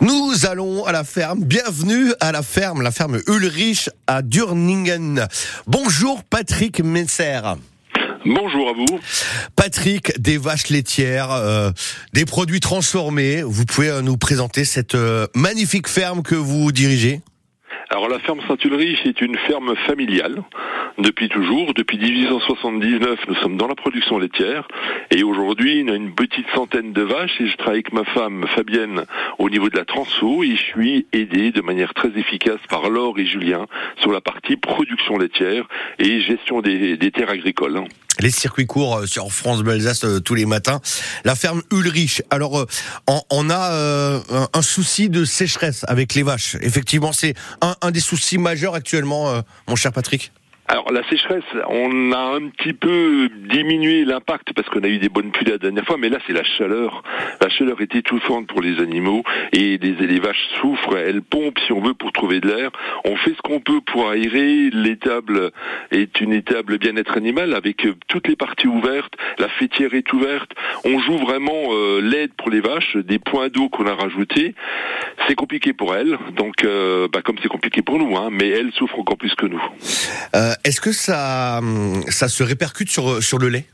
Nous allons à la ferme. Bienvenue à la ferme, la ferme Ulrich à Durningen. Bonjour Patrick Messer. Bonjour à vous. Patrick, des vaches laitières, euh, des produits transformés. Vous pouvez euh, nous présenter cette euh, magnifique ferme que vous dirigez? Alors la ferme Saint-Ulrich est une ferme familiale depuis toujours. Depuis 1879, nous sommes dans la production laitière et aujourd'hui, il y a une petite centaine de vaches et je travaille avec ma femme Fabienne au niveau de la transfo et je suis aidé de manière très efficace par Laure et Julien sur la partie production laitière et gestion des, terres agricoles. Les circuits courts euh, sur France Belsace euh, tous les matins. La ferme Ulrich. Alors, euh, on, a un souci de sécheresse avec les vaches. Effectivement, c'est un, un, des soucis majeurs actuellement, mon cher Patrick? Alors la sécheresse, on a un petit peu diminué l'impact parce qu'on a eu des bonnes pluies la dernière fois, mais là c'est la chaleur. La chaleur est étouffante pour les animaux et les, vaches souffrent, elles pompent si on veut pour trouver de l'air. On fait ce qu'on peut pour aérer. L'étable est une étable bien-être animal avec toutes les parties ouvertes. La fêtière est ouverte. On joue vraiment euh, l'aide pour les vaches, des points d'eau qu'on a rajoutés. C'est compliqué pour elles, donc euh, bah, comme c'est compliqué pour nous, hein, mais elles souffrent encore plus que nous. Euh, est-ce que ça, ça se répercute sur, sur le lait?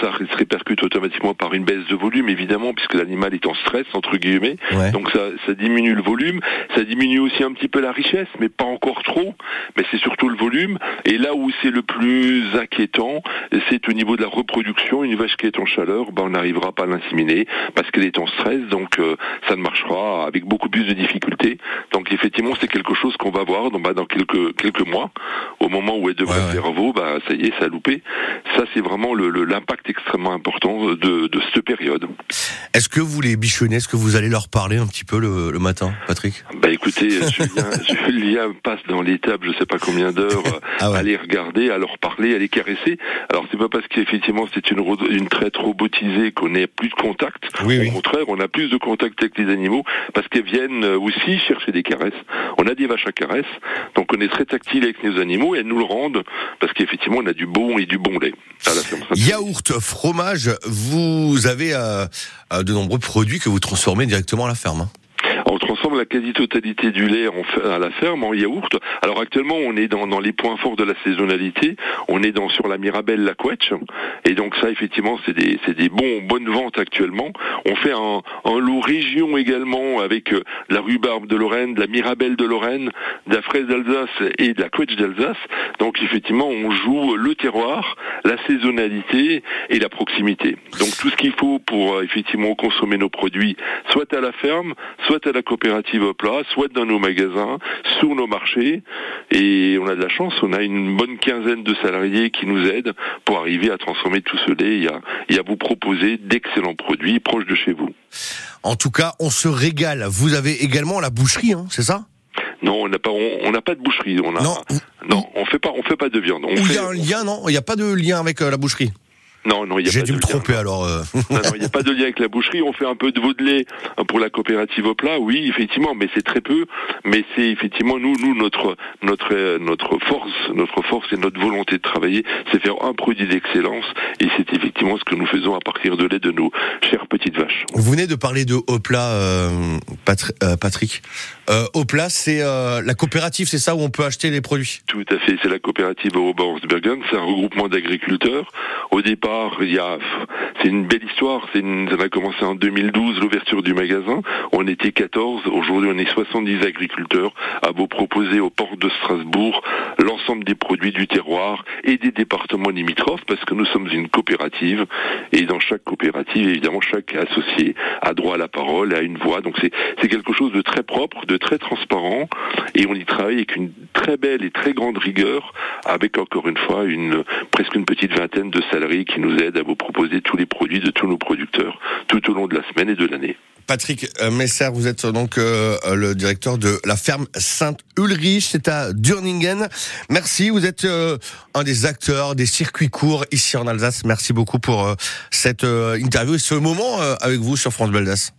Ça se répercute automatiquement par une baisse de volume, évidemment, puisque l'animal est en stress, entre guillemets. Donc ça, ça diminue le volume, ça diminue aussi un petit peu la richesse, mais pas encore trop. Mais c'est surtout le volume. Et là où c'est le plus inquiétant, c'est au niveau de la reproduction. Une vache qui est en chaleur, ben, on n'arrivera pas à l'inséminer parce qu'elle est en stress, donc euh, ça ne marchera avec beaucoup plus de difficultés. Donc effectivement, c'est quelque chose qu'on va voir dans, bah, dans quelques quelques mois, au moment où elle devrait faire veau, bah ça y est, ça a loupé. Ça c'est vraiment le, le impact extrêmement important de, période. Est-ce que vous les bichonnez Est-ce que vous allez leur parler un petit peu le, le matin, Patrick? Bah écoutez, Julien, Julien passe dans l'étape, je sais pas combien d'heures, ah à les regarder, à leur parler, à les caresser. Alors c'est pas parce qu'effectivement c'est une, une traite robotisée qu'on n'ait plus de contact. Oui, Au contraire, on a plus de contact avec les animaux parce qu'elles viennent aussi chercher des caresses. On a des vaches à caresses, donc on est très tactile avec nos animaux et elles nous le rendent parce qu'effectivement on a du bon et du bon lait. À la Yaourt, fromage, vous avez euh, euh, de nombreux produits que vous transformez directement à la ferme. Hein transforme la quasi-totalité du lait à la ferme en yaourt. Alors actuellement, on est dans, dans, les points forts de la saisonnalité. On est dans sur la Mirabelle, la Quetch. Et donc ça, effectivement, c'est des, c'est des bons, bonnes ventes actuellement. On fait un, un lot région également avec euh, la rhubarbe de Lorraine, de la Mirabelle de Lorraine, de la fraise d'Alsace et de la Quetch d'Alsace. Donc effectivement, on joue le terroir, la saisonnalité et la proximité. Donc tout ce qu'il faut pour euh, effectivement consommer nos produits, soit à la ferme, soit à la coopérative au plat, soit dans nos magasins, sur nos marchés. Et on a de la chance, on a une bonne quinzaine de salariés qui nous aident pour arriver à transformer tout ce lait et à, vous proposer d'excellents produits proches de chez vous. En tout cas, on se régale. Vous avez également la boucherie, hein, c'est ça? Non, on n'a pas, on n'a pas de boucherie. On a, non, non, on fait pas, on fait pas de viande. il y a un lien, non? Il n'y a pas de lien avec euh, la boucherie? Non, non, il y a J'ai dû me tromper alors. Euh. non, il n'y a pas de lien avec la boucherie. On fait un peu de veau de lait pour la coopérative au plat, oui, effectivement, mais c'est très peu. Mais c'est effectivement nous, nous notre notre notre force, notre force et notre volonté de travailler, c'est faire un produit d'excellence. Et c'est effectivement ce que nous faisons à partir de lait de nos chères petites vaches. Vous venez de parler de Opla, euh, euh, Patrick. Euh, Opla, c'est euh, la coopérative, c'est ça où on peut acheter les produits? Tout à fait. C'est la coopérative Bergen. C'est un regroupement d'agriculteurs. Au départ c'est une belle histoire. Ça a commencé en 2012, l'ouverture du magasin. On était 14. Aujourd'hui, on est 70 agriculteurs à vous proposer au port de Strasbourg l'ensemble des produits du terroir et des départements limitrophes parce que nous sommes une coopérative et dans chaque coopérative, évidemment, chaque associé a droit à la parole à une voix. Donc c'est, quelque chose de très propre, de très transparent et on y travaille avec une très belle et très grande rigueur avec encore une fois presque une petite vingtaine de salariés nous aident à vous proposer tous les produits de tous nos producteurs tout au long de la semaine et de l'année. Patrick euh, Messer, vous êtes donc euh, le directeur de la ferme Sainte-Ulrich, c'est à Durningen. Merci, vous êtes euh, un des acteurs des circuits courts ici en Alsace. Merci beaucoup pour cette interview et ce moment avec vous sur France Beldas.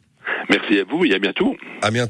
Merci à vous et à bientôt. À bientôt.